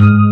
Mm-hmm.